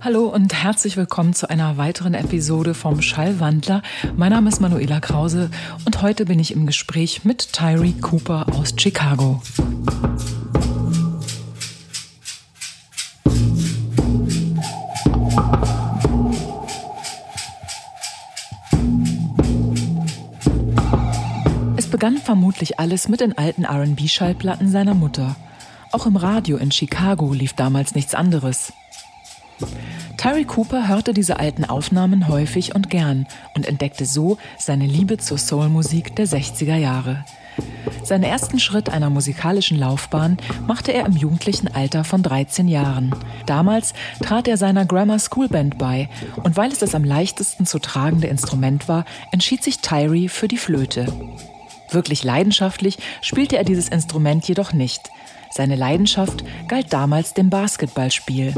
Hallo und herzlich willkommen zu einer weiteren Episode vom Schallwandler. Mein Name ist Manuela Krause und heute bin ich im Gespräch mit Tyree Cooper aus Chicago. Begann vermutlich alles mit den alten RB-Schallplatten seiner Mutter. Auch im Radio in Chicago lief damals nichts anderes. Tyree Cooper hörte diese alten Aufnahmen häufig und gern und entdeckte so seine Liebe zur Soulmusik der 60er Jahre. Seinen ersten Schritt einer musikalischen Laufbahn machte er im jugendlichen Alter von 13 Jahren. Damals trat er seiner Grammar School Band bei und weil es das am leichtesten zu tragende Instrument war, entschied sich Tyree für die Flöte. Wirklich leidenschaftlich spielte er dieses Instrument jedoch nicht. Seine Leidenschaft galt damals dem Basketballspiel.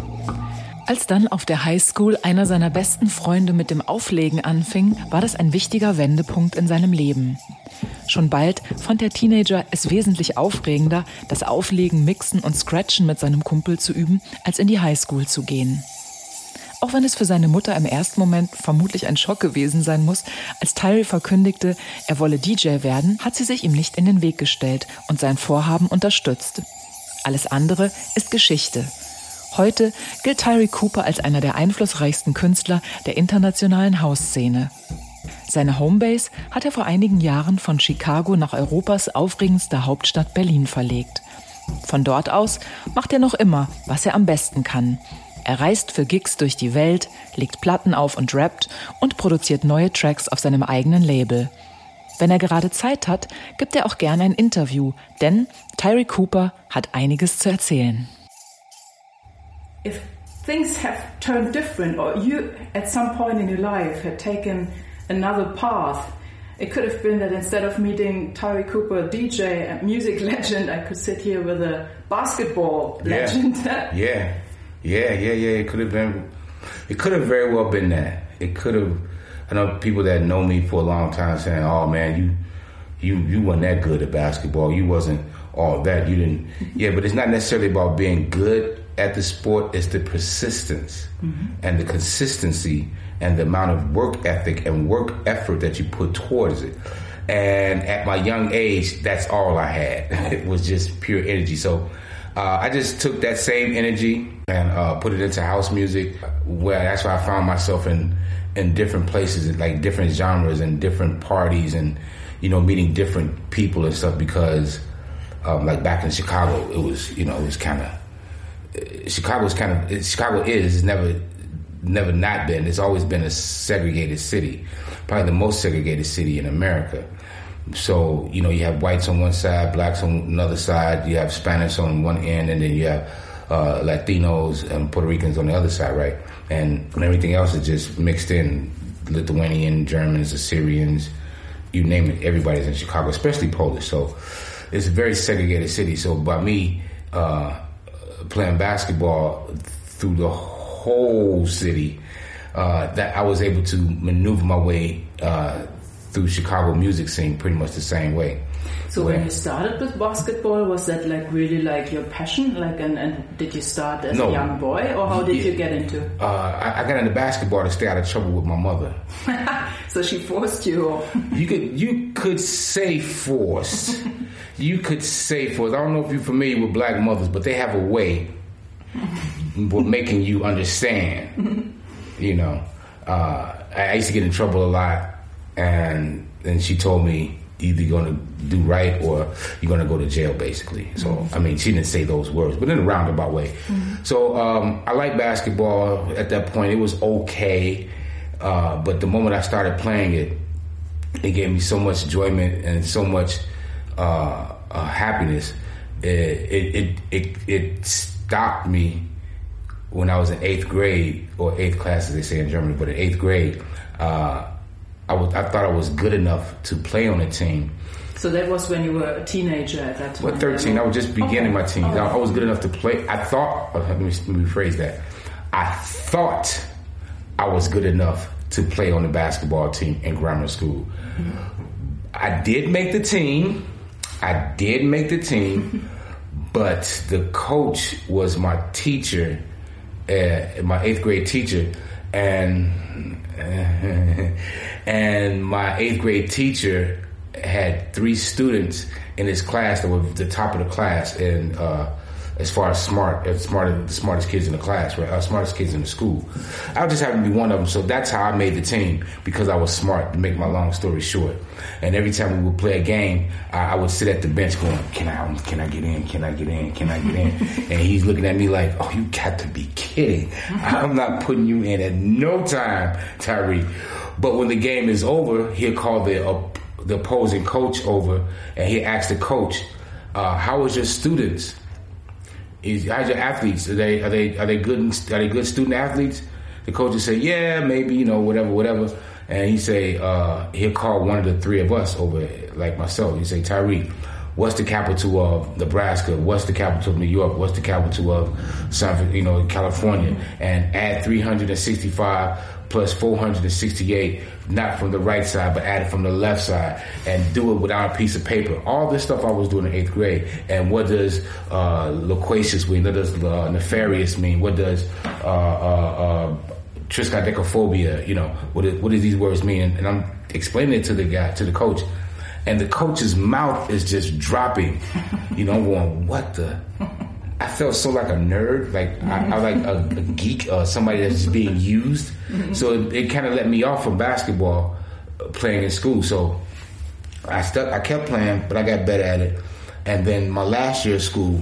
Als dann auf der Highschool einer seiner besten Freunde mit dem Auflegen anfing, war das ein wichtiger Wendepunkt in seinem Leben. Schon bald fand der Teenager es wesentlich aufregender, das Auflegen, Mixen und Scratchen mit seinem Kumpel zu üben, als in die Highschool zu gehen. Auch wenn es für seine Mutter im ersten Moment vermutlich ein Schock gewesen sein muss, als Tyree verkündigte, er wolle DJ werden, hat sie sich ihm nicht in den Weg gestellt und sein Vorhaben unterstützt. Alles andere ist Geschichte. Heute gilt Tyree Cooper als einer der einflussreichsten Künstler der internationalen Hausszene. Seine Homebase hat er vor einigen Jahren von Chicago nach Europas aufregendster Hauptstadt Berlin verlegt. Von dort aus macht er noch immer, was er am besten kann. Er reist für Gigs durch die Welt, legt Platten auf und rappt und produziert neue Tracks auf seinem eigenen Label. Wenn er gerade Zeit hat, gibt er auch gerne ein Interview, denn Tyree Cooper hat einiges zu erzählen. if things have turned different or you at some point in your life had taken another path it could have been that instead of meeting Tyree Cooper, DJ, and music legend, I could sit here with a basketball legend. Yeah, yeah, yeah, yeah, yeah. It could have been. It could have very well been that. It could have. I know people that know me for a long time saying, "Oh man, you, you, you weren't that good at basketball. You wasn't all that. You didn't." Yeah, but it's not necessarily about being good at the sport It's the persistence mm-hmm. and the consistency and the amount of work ethic and work effort that you put towards it. And at my young age, that's all I had. it was just pure energy. So uh, I just took that same energy and uh, put it into house music. Where that's why I found myself in in different places, like different genres and different parties, and you know, meeting different people and stuff. Because um, like back in Chicago, it was you know it was kind of Chicago's kind of Chicago is never never not been. It's always been a segregated city, probably the most segregated city in America. So you know you have whites on one side, blacks on another side. You have Spanish on one end, and then you have uh, Latinos and Puerto Ricans on the other side, right? And everything else is just mixed in. Lithuanian, Germans, Assyrians, you name it. Everybody's in Chicago, especially Polish. So it's a very segregated city. So by me. Uh, playing basketball through the whole city, uh, that I was able to maneuver my way uh, through Chicago music scene pretty much the same way. So when you started with basketball, was that like really like your passion? Like, and, and did you start as no. a young boy, or how did yeah. you get into? Uh, I, I, got into basketball to stay out of trouble with my mother. so she forced you. you could you could say force. you could say force. I don't know if you're familiar with black mothers, but they have a way of making you understand. you know, uh, I used to get in trouble a lot, and then she told me either you're going to do right or you're going to go to jail, basically. So, mm-hmm. I mean, she didn't say those words, but in a roundabout way. Mm-hmm. So, um, I like basketball. At that point, it was okay. Uh, but the moment I started playing it, it gave me so much enjoyment and so much uh, uh, happiness. It, it, it, it, it stopped me when I was in eighth grade, or eighth class, as they say in Germany, but in eighth grade. Uh, I was I thought I was good enough to play on a team. So that was when you were a teenager at that time. Well, thirteen. I was just beginning okay. my teens. Oh. I, was good enough to play. I thought. Let me, let me rephrase that. I thought I was good enough to play on the basketball team in grammar school. Mm-hmm. I did make the team. I did make the team, but the coach was my teacher, uh, my eighth grade teacher, and and my eighth grade teacher had three students in his class that were the top of the class, and uh, as far as smart, as smart, the smartest kids in the class, right? Uh, smartest kids in the school. I just happened to be one of them, so that's how I made the team because I was smart. To make my long story short, and every time we would play a game, I, I would sit at the bench going, "Can I? Can I get in? Can I get in? Can I get in?" and he's looking at me like, "Oh, you got to be kidding! I'm not putting you in at no time, Tyree." But when the game is over, he'll call the uh, the opposing coach over, and he asks the coach, uh, "How was your students?" Is how's your athletes? Are they are they are they good? Are they good student athletes? The coaches say, yeah, maybe you know whatever whatever. And he say uh, he'll call one of the three of us over, like myself. He say Tyree, what's the capital of Nebraska? What's the capital of New York? What's the capital of San, you know, California? And add 365 plus 468, not from the right side, but added from the left side, and do it without a piece of paper. All this stuff I was doing in eighth grade. And what does uh, loquacious mean? What does uh, nefarious mean? What does uh, uh, uh, triskaidekaphobia? You know, what, is, what do these words mean? And, and I'm explaining it to the guy, to the coach. And the coach's mouth is just dropping. You know, I'm going, what the? I felt so like a nerd, like I, I like a, a geek or somebody that's just being used. So it, it kind of let me off from basketball uh, playing in school. So I stuck, I kept playing, but I got better at it. And then my last year of school,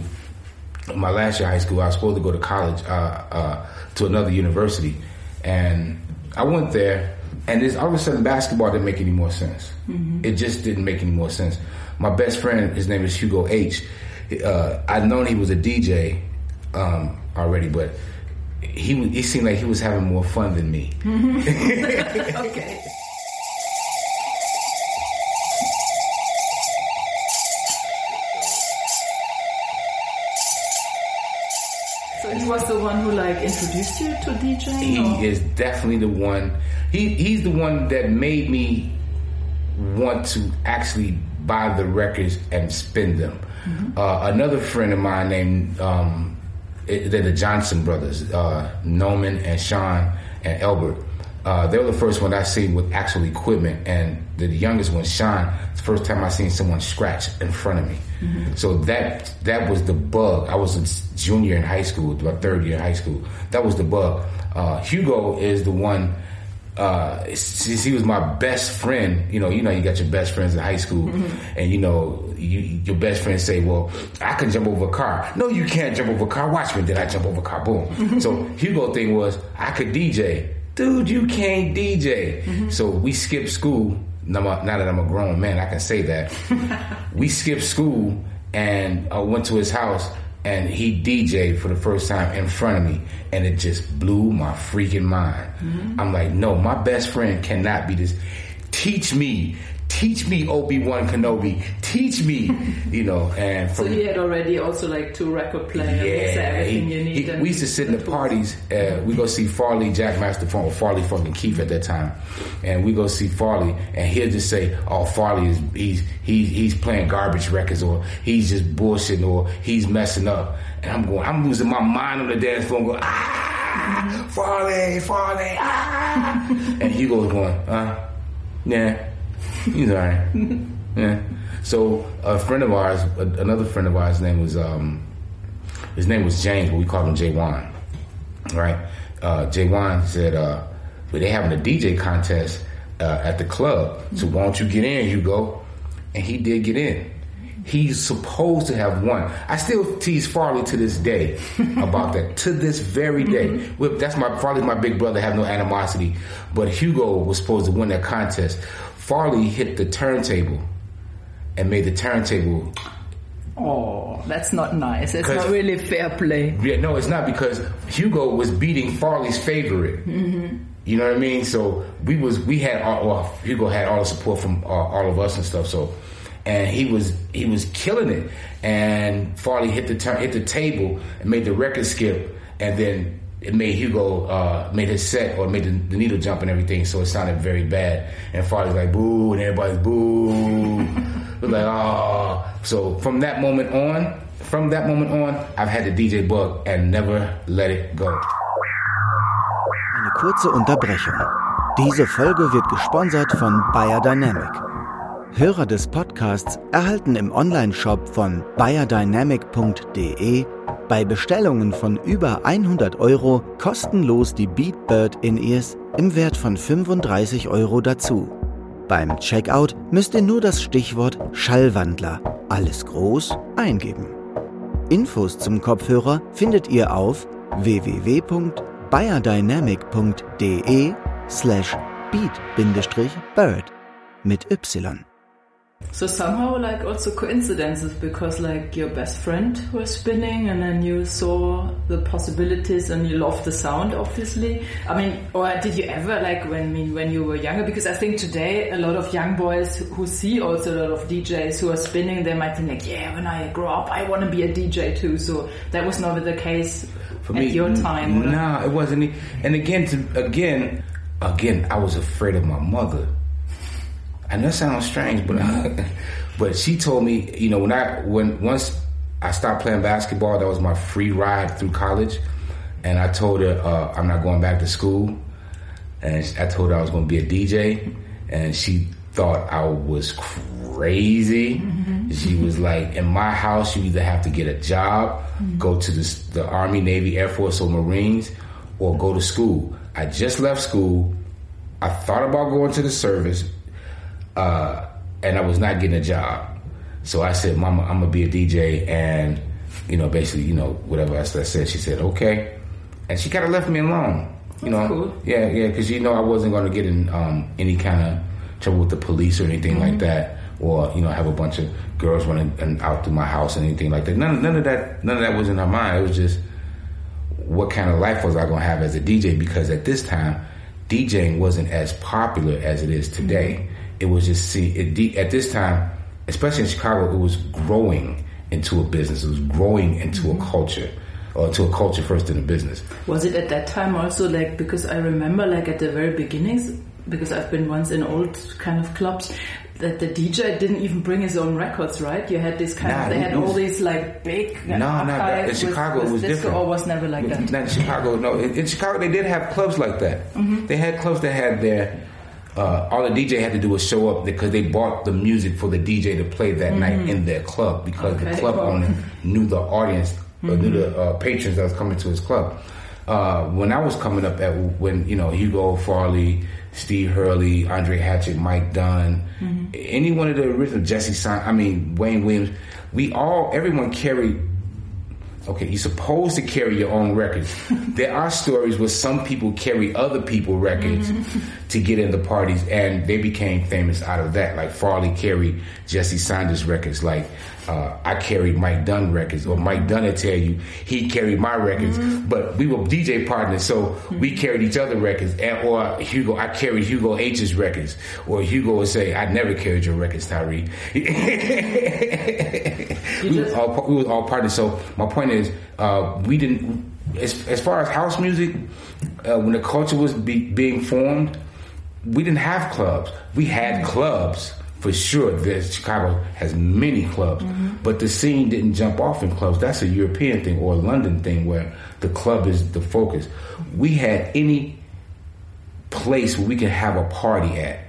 my last year of high school, I was supposed to go to college uh, uh, to another university, and I went there. And this, all of a sudden, basketball didn't make any more sense. Mm-hmm. It just didn't make any more sense. My best friend, his name is Hugo H uh, I'd known he was a DJ um, already, but he he seemed like he was having more fun than me. okay. So he was the one who like introduced you to DJing. He or? is definitely the one. He he's the one that made me want to actually buy the records and spin them. Mm-hmm. Uh, another friend of mine named um, it, they're the Johnson brothers, uh, Noman and Sean and Elbert. Uh, they were the first one I seen with actual equipment, and the youngest one, Sean, the first time I seen someone scratch in front of me. Mm-hmm. So that that was the bug. I was a junior in high school, my third year in high school. That was the bug. Uh, Hugo is the one uh, since he was my best friend, you know, you know, you got your best friends in high school, mm-hmm. and you know, you, your best friends say, "Well, I can jump over a car." No, you can't jump over a car. Watch me. Then I jump over a car? Boom. Mm-hmm. So Hugo thing was, I could DJ. Dude, you can't DJ. Mm-hmm. So we skipped school. Now, now, that I'm a grown man, I can say that. we skipped school and I went to his house and he DJed for the first time in front of me, and it just blew my freaking mind. Mm-hmm. I'm like, no, my best friend cannot be this. Teach me teach me Obi Wan Kenobi, teach me, you know. And from, so he had already also like two record players, yeah, everything he, you need. He, we used to sit in the parties. Uh, we go see Farley, Jackmaster Funk, Farley fucking Keith at that time, and we go see Farley, and he'll just say, "Oh, Farley is he's he's he's playing garbage records, or he's just bullshitting, or he's messing up." And I'm going, I'm losing my mind on the dance floor, going, "Ah, Farley, Farley, ah," and Hugo's going, "Uh, yeah." He's all right. yeah. So a friend of ours, another friend of ours, name was um, his name was James, but we called him Jay Wan. Right? Uh, Jay Wan said, uh, "But they having a DJ contest uh, at the club, so why don't you get in, Hugo?" And he did get in. He's supposed to have won. I still tease Farley to this day about that. To this very day, mm-hmm. that's my Farley's my big brother. Have no animosity, but Hugo was supposed to win that contest. Farley hit the turntable and made the turntable. Oh, that's not nice. It's not really fair play. Yeah, no, it's not because Hugo was beating Farley's favorite. Mm-hmm. You know what I mean? So we was we had all, well, Hugo had all the support from uh, all of us and stuff. So and he was he was killing it. And Farley hit the turn, hit the table and made the record skip, and then it made Hugo uh, made his set or made the, the, needle jump and everything, so it sounded very bad. And Farley's like boo, and everybody's boo, like, oh. So from that moment on, from that moment on, I've had the DJ bug and never let it go. Eine kurze Unterbrechung. Diese Folge wird gesponsert von Beyerdynamic. Hörer des Podcasts erhalten im Onlineshop von bayerdynamic.de bei Bestellungen von über 100 Euro kostenlos die Beatbird In-Ears im Wert von 35 Euro dazu. Beim Checkout müsst ihr nur das Stichwort Schallwandler, alles groß, eingeben. Infos zum Kopfhörer findet ihr auf www.bayerdynamic.de slash beat-bird mit Y. So somehow like also coincidences because like your best friend was spinning and then you saw the possibilities and you loved the sound obviously. I mean, or did you ever like when when you were younger? Because I think today a lot of young boys who see also a lot of DJs who are spinning, they might think like, yeah, when I grow up, I want to be a DJ too. So that was not the case For at me, your time. No, nah, it wasn't. And again, to again, again, I was afraid of my mother. And that sounds strange, but uh, but she told me, you know, when I when once I stopped playing basketball, that was my free ride through college, and I told her uh, I'm not going back to school, and I told her I was going to be a DJ, and she thought I was crazy. Mm-hmm. She was like, in my house, you either have to get a job, mm-hmm. go to the, the Army, Navy, Air Force, or Marines, or go to school. I just left school. I thought about going to the service, uh, and I was not getting a job. So I said, Mama, I'm gonna be a DJ, and you know, basically, you know, whatever else I said. She said, okay, and she kind of left me alone. You know, cool. yeah, yeah, because you know I wasn't going to get in um, any kind of trouble with the police or anything like that, or you know have a bunch of girls running and out through my house and anything like that. None, none of that, none of that was in her mind. It was just what kind of life was I going to have as a DJ? Because at this time, DJing wasn't as popular as it is today. It was just see it, de- at this time, especially in Chicago, it was growing into a business. It was growing into a culture, or to a culture first in a business. Was it at that time also like because I remember like at the very beginnings because I've been once in old kind of clubs that the DJ didn't even bring his own records, right? You had this kind Nah, of they had was- all these like big No, no, that, in Chicago with, it was with different. or was never like that. Not in Chicago, no. In, in Chicago, they did have clubs like that. Mm-hmm. They had clubs that had their. Uh, all the DJ had to do was show up because they bought the music for the DJ to play that night in their club because the Mm-hmm. Club owner knew the audience, or knew the uh, patrons that was coming to his club. Uh, when I was coming up at when you know Hugo Farley, Steve Hurley, Andre Hatchett, Mike Dunn, any one of the original Jesse Son, I mean Wayne Williams, we all everyone carried Okay, you're supposed to carry your own records. there are stories where some people carry other people records to get in the parties, and they became famous out of that. Like Farley carried Jesse Saunders records. Like uh, I carried Mike Dunn records, or Mike Dunn would tell you he carried my records. But we were DJ partners, so we carried each other records. And, or Hugo, I carried Hugo H's records, or Hugo would say, "I never carried your records, Tyree." we, were all, we was all partners. So my point is, uh, we didn't. As, as far as house music, uh, when the culture was be, being formed, we didn't have clubs. We had mm-hmm. clubs for sure. There's, Chicago has many clubs, mm-hmm. but the scene didn't jump off in clubs. That's a European thing or a London thing where the club is the focus. We had any place where we could have a party at.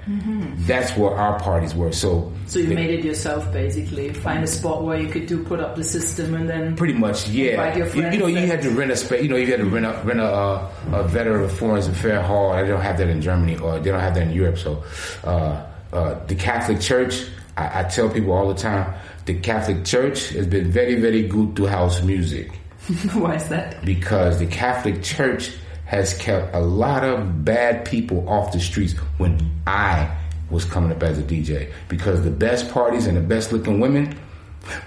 That's where our parties were. So, So you made it yourself basically. Find a spot where you could do put up the system and then Pretty much, yeah. You, you know, you had to rent a space. You know, you had to rent a rent a, uh, a veteran Foreign Affairs hall. They don't have that in Germany, or they don't have that in Europe. So, uh, uh, the Catholic Church, I, I tell people all the time, the Catholic Church has been very, very good to house music why is that? because the Catholic Church has kept a lot of bad people off the streets when I was coming up as a DJ because the best parties and the best looking women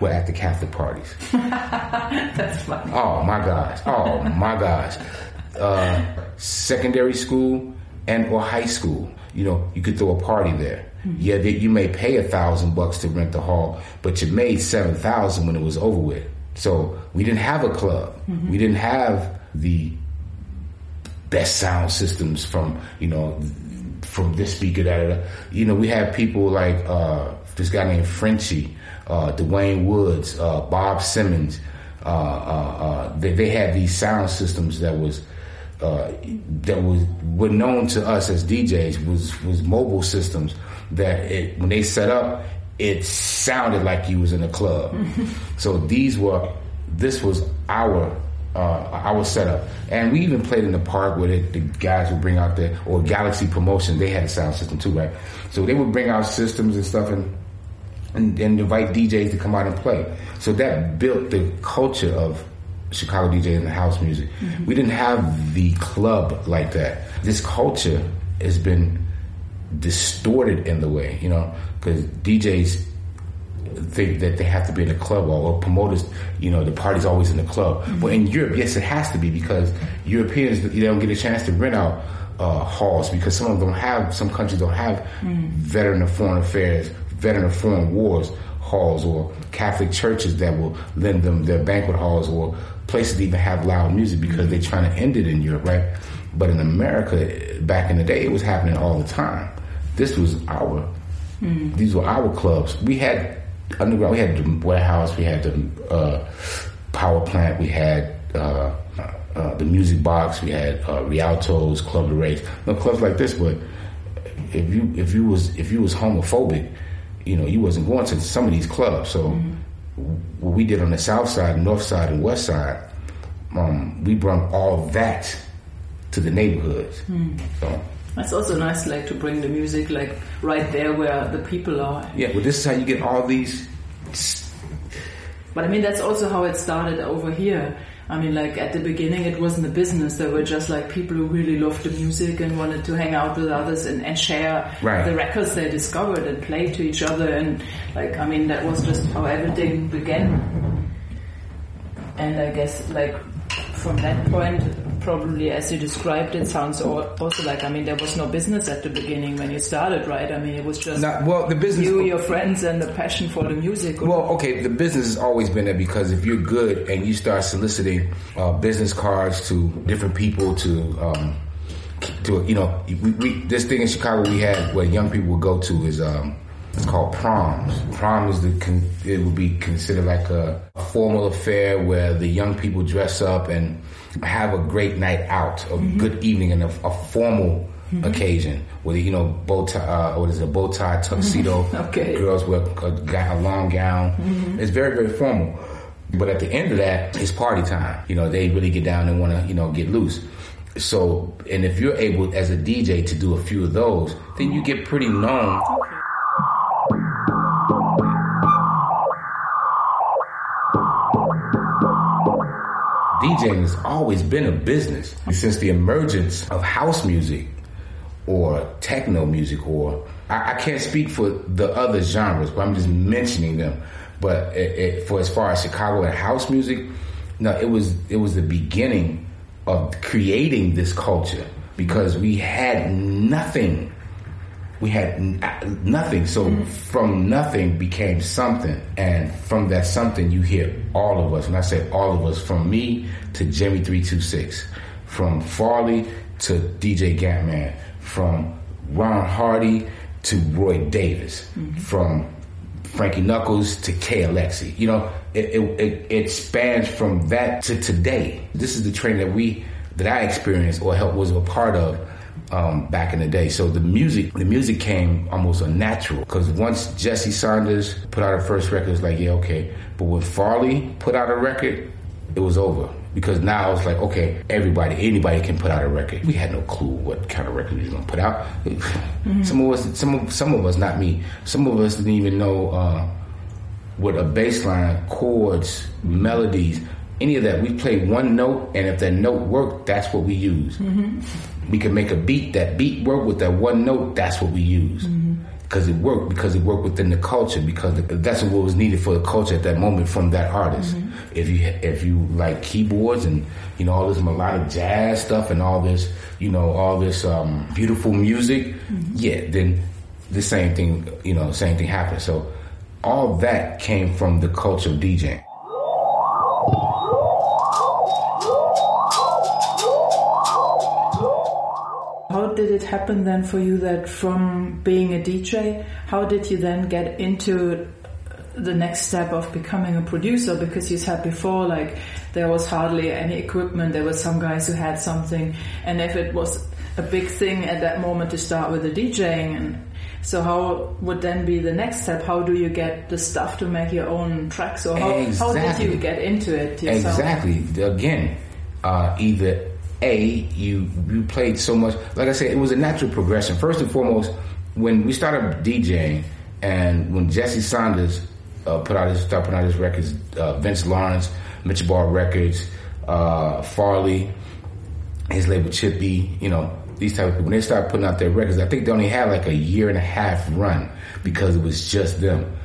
were at the Catholic parties. That's funny. Oh my gosh. Oh my gosh. Uh, secondary school and or high school. You know, you could throw a party there. Yeah, that you may pay a thousand bucks to rent the hall, but you made seven thousand when it was over with. So we didn't have a club. We didn't have the best sound systems from you know from this speaker that you know we had people like uh this guy named Frenchy, uh, Dwayne Woods, uh, Bob Simmons. Uh, uh, uh, they, they had these sound systems that was uh, that was were known to us as DJs was was mobile systems that it, when they set up, it sounded like you was in a club. so these were this was our uh, our setup, and we even played in the park with it. the guys would bring out the or Galaxy Promotion. They had a sound system too, right? So they would bring out systems and stuff and. And, and invite DJs to come out and play. So that built the culture of Chicago DJ and the house music. Mm-hmm. We didn't have the club like that. This culture has been distorted in the way, you know, because DJs think that they have to be in a club or, or, promoters, you know, the party's always in the club. Mm-hmm. But in Europe, yes, it has to be because Europeans, they don't get a chance to rent out uh, halls because some of them have, some countries don't have mm-hmm. veteran of foreign affairs, veteran of foreign wars halls or Catholic churches that will lend them their banquet halls or places even have loud music because they're trying to end it in Europe, right? But in America, back in the day, it was happening all the time. This was our, mm-hmm. these were our clubs. We had underground, we had the warehouse, we had the uh, power plant, we had uh, uh, the music box, we had uh, Rialto's, Club de Rage, no clubs like this. But if you if you was if you was homophobic, you know, you wasn't going to some of these clubs. So. Mm-hmm what we did on the south side, north side, and west side, um, we brought all that to the neighborhoods. Mm. So. That's also nice, like to bring the music like right there where the people are. Yeah, well, this is how you get all these. But I mean, that's also how it started over here. I mean, like at the beginning, it wasn't a business. There were just like people who really loved the music and wanted to hang out with others and, and share right. the records they discovered and play to each other. And like, I mean, that was just how everything began. And I guess like from that point, probably as you described it sounds also like I mean there was no business at the beginning when you started right I mean it was just Not, well the business you your friends and the passion for the music well okay the business has always been there because if you're good and you start soliciting uh, business cards to different people to um, to you know we, we, this thing in Chicago we had where young people would go to is um, it's called proms. Prom is the it would be considered like a, a formal affair where the young people dress up and have a great night out, a mm-hmm. good evening, and a, a formal mm-hmm. occasion where you know bow tie, uh, what is it, a bow tie tuxedo. okay. Girls wear a, a long gown. Mm-hmm. It's very very formal. But at the end of that, it's party time. You know, they really get down and want to you know get loose. So, and if you're able as a DJ to do a few of those, then you get pretty known. DJing has always been a business since the emergence of house music or techno music or I, I can't speak for the other genres, but I'm just mentioning them. But it, it, for as far as Chicago and house music, no, it was it was the beginning of creating this culture because we had nothing we had nothing. So mm-hmm. from nothing became something. And from that something, you hear all of us. And I say all of us, from me to Jimmy 326, from Farley to DJ Gatman, from Ron Hardy to Roy Davis, mm-hmm. from Frankie Knuckles to K Alexi. You know, it, it, it, spans from that to today. This is the train that we, that I experienced or helped was a part of um, back in the day. So the music, the music came almost unnatural because once Jesse Saunders put out her first record, it's like, yeah, okay. But when Farley put out a record, it was over because now it's like, okay, everybody, anybody can put out a record. We had no clue what kind of record we was gonna put out. Mm-hmm. Some of us, some of some of us, not me, some of us didn't even know uh, what a bass line, chords, melodies any of that. We play one note, and if that note worked, that's what we use. Mm-hmm. We can make a beat. That beat work with that one note. That's what we use because mm-hmm. it worked. Because it worked within the culture. Because that's what was needed for the culture at that moment from that artist. Mm-hmm. If you if you like keyboards and you know all this melodic jazz stuff and all this you know all this um, beautiful music, mm-hmm. yeah, then the same thing you know same thing happened. So all that came from the culture of DJing. Did it happen then for you that from being a DJ, how did you then get into the next step of becoming a producer? Because you said before, like there was hardly any equipment. There were some guys who had something, and if it was a big thing at that moment to start with the DJing and so how would then be the next step? How do you get the stuff to make your own tracks, or how, exactly. how did you get into it? Yourself? Exactly. Again, uh, either a you you played so much. Like I said, it was a natural progression. First and foremost, when we started DJing, and when Jesse Saunders uh, put out his start putting out his records, uh, Vince Lawrence, Mitchbal Records, uh, Farley, his label Chippy, you know, these type of people. When they started putting out their records, I think they only had like a year and a half run because it was just them.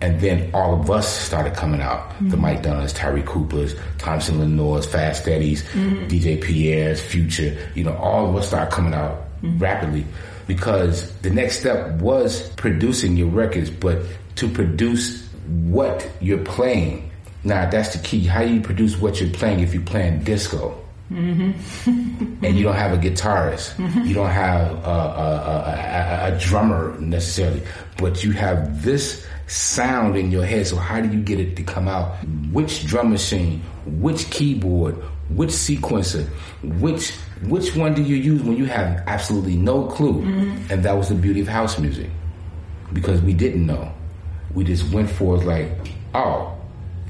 And then all of us started coming out. Mm-hmm. The Mike Dunners, Tyree Coopers, Thompson Lenore's, Fast Eddie's, mm-hmm. DJ Pierre's, Future, you know, all of us started coming out mm-hmm. rapidly because the next step was producing your records, but to produce what you're playing. Now that's the key. How do you produce what you're playing if you're playing disco? Mm-hmm. and you don't have a guitarist, mm-hmm. you don't have a, a, a, a, drummer necessarily, but you have this sound in your head. So how do you get it to come out? Which drum machine, which keyboard, which sequencer, which which one do you use when you have absolutely no clue? Mm-hmm. And that was the beauty of house music because we didn't know. We just went for it like, oh,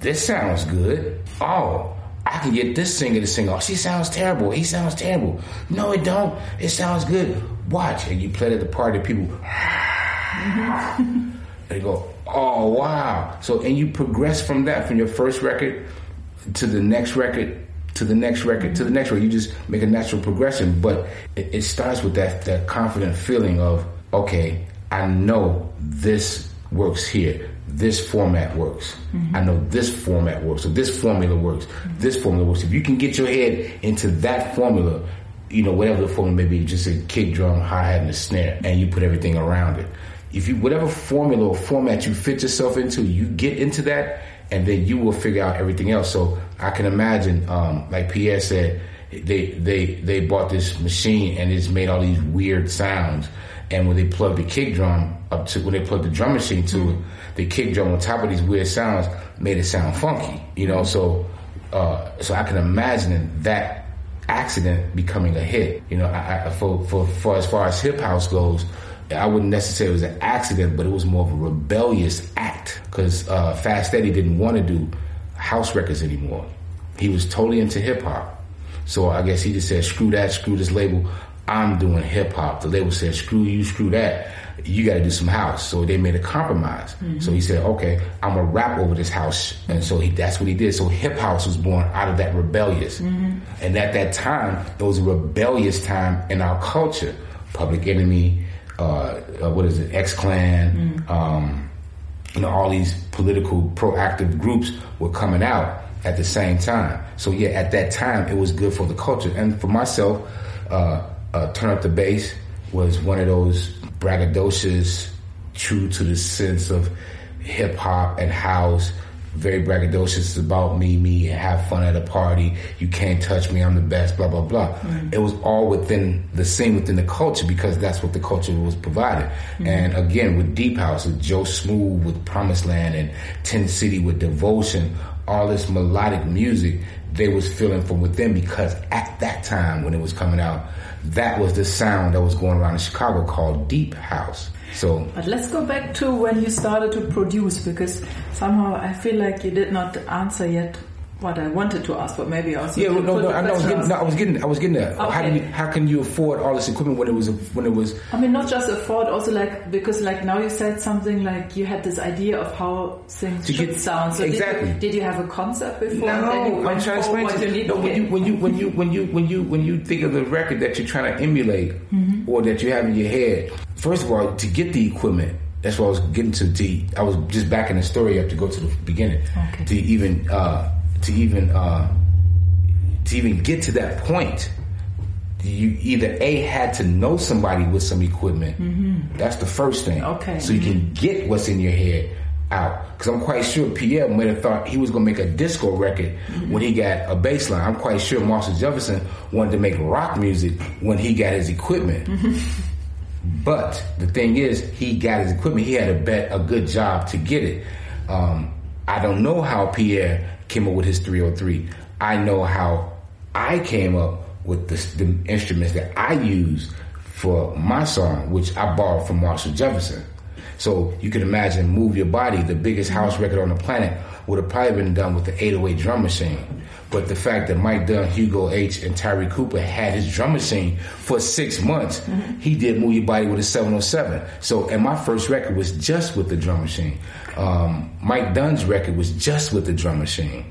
this sounds good. Oh, I can get this singer to sing. Oh, she sounds terrible. He sounds terrible. No, it don't. It sounds good. Watch. And you play at the party, people, mm-hmm. they go, oh, wow. So, and you progress from that, from your first record to the next record, to the next record, to the next record. You just make a natural progression. But it, it starts with that, that confident feeling of, okay, I know this works here this format works. Mm-hmm. I know this format works. So this formula works. Mm-hmm. This formula works. If you can get your head into that formula, you know, whatever the formula may be, just a kick drum, hi hat, and a snare, and you put everything around it. If you, whatever formula or format you fit yourself into, you get into that, and then you will figure out everything else. So I can imagine, um, like Pierre said, they, they, they bought this machine and it's made all these weird sounds. And when they plug the kick drum up to, when they plug the drum machine to it, the kick drum on top of these weird sounds made it sound funky, you know. So, uh, so I can imagine that accident becoming a hit. You know, I, I, for, for for as far as hip house goes, I wouldn't necessarily it was an accident, but it was more of a rebellious act because uh, Fast Eddie didn't want to do house records anymore. He was totally into hip hop. So I guess he just said, screw that, screw this label. I'm doing hip hop. The label said, screw you, screw that you got to do some house. So they made a compromise. Mm-hmm. So he said, okay, I'm gonna rap over this house, and so he, that's what he did. So hip house was born out of that rebellious, mm-hmm. and at that time, it was a rebellious time in our culture. Public Enemy, uh, uh, what is it, X Clan, mm-hmm. um, you know, all these political proactive groups were coming out at the same time. So yeah, at that time, it was good for the culture, and for myself, uh, uh turn up the bass was one of those braggadocious, true to the sense of hip hop and house. Very braggadocious about me, me, have fun at a party. You can't touch me, I'm the best, blah, blah, blah. Mm-hmm. It was all within the scene, within the culture, because that's what the culture was provided. Mm-hmm. And again, with Deep House, with Joe Smooth, with Promised Land, and Ten City with Devotion, all this melodic music, they was feeling from within because at that time when it was coming out, that was the sound that was going around in Chicago called deep house. So, but let's go back to when you started to produce because somehow I feel like you did not answer yet what I wanted to ask, but maybe I also. Yeah, no, no, I, was getting, no, I was getting, I was getting there. Okay. How can you, how can you afford all this equipment when it was, when it was? I mean, not just afford, also like because like now you said something like you had this idea of how things to should get, sound. So exactly. Did you, did you, have a concept before? No, I'm trying to explain. You no, when you when you when you when you when you when you think of the record that you're trying to emulate mm-hmm. or that you have in your head, first of all, to get the equipment. That's what I was getting to. to I was just backing the story up to go to the beginning okay. to even. Uh, to even uh, to even get to that point, you either a had to know somebody with some equipment. Mm-hmm. That's the first thing. Okay. So you can get what's in your head, out. Because I'm quite sure Pierre might have thought he was going to make a disco record mm-hmm. when he got a bass line. I'm quite sure Marshall Jefferson wanted to make rock music when he got his equipment. Mm-hmm. But the thing is, he got his equipment. He had a bet a good job to get it. Um, I don't know how Pierre came up with his 303. I know how I came up with the, the instruments that I use for my song, which I borrowed from Marshall Jefferson. So you can imagine Move Your Body, the biggest house record on the planet, would have probably been done with the 808 drum machine. But the fact that Mike Dunn, Hugo H, and Tyree Cooper had his drum machine for six months, mm-hmm. he did Move Your Body with a 707. So, and my first record was just with the drum machine. Um, Mike Dunn's record was just with the drum machine.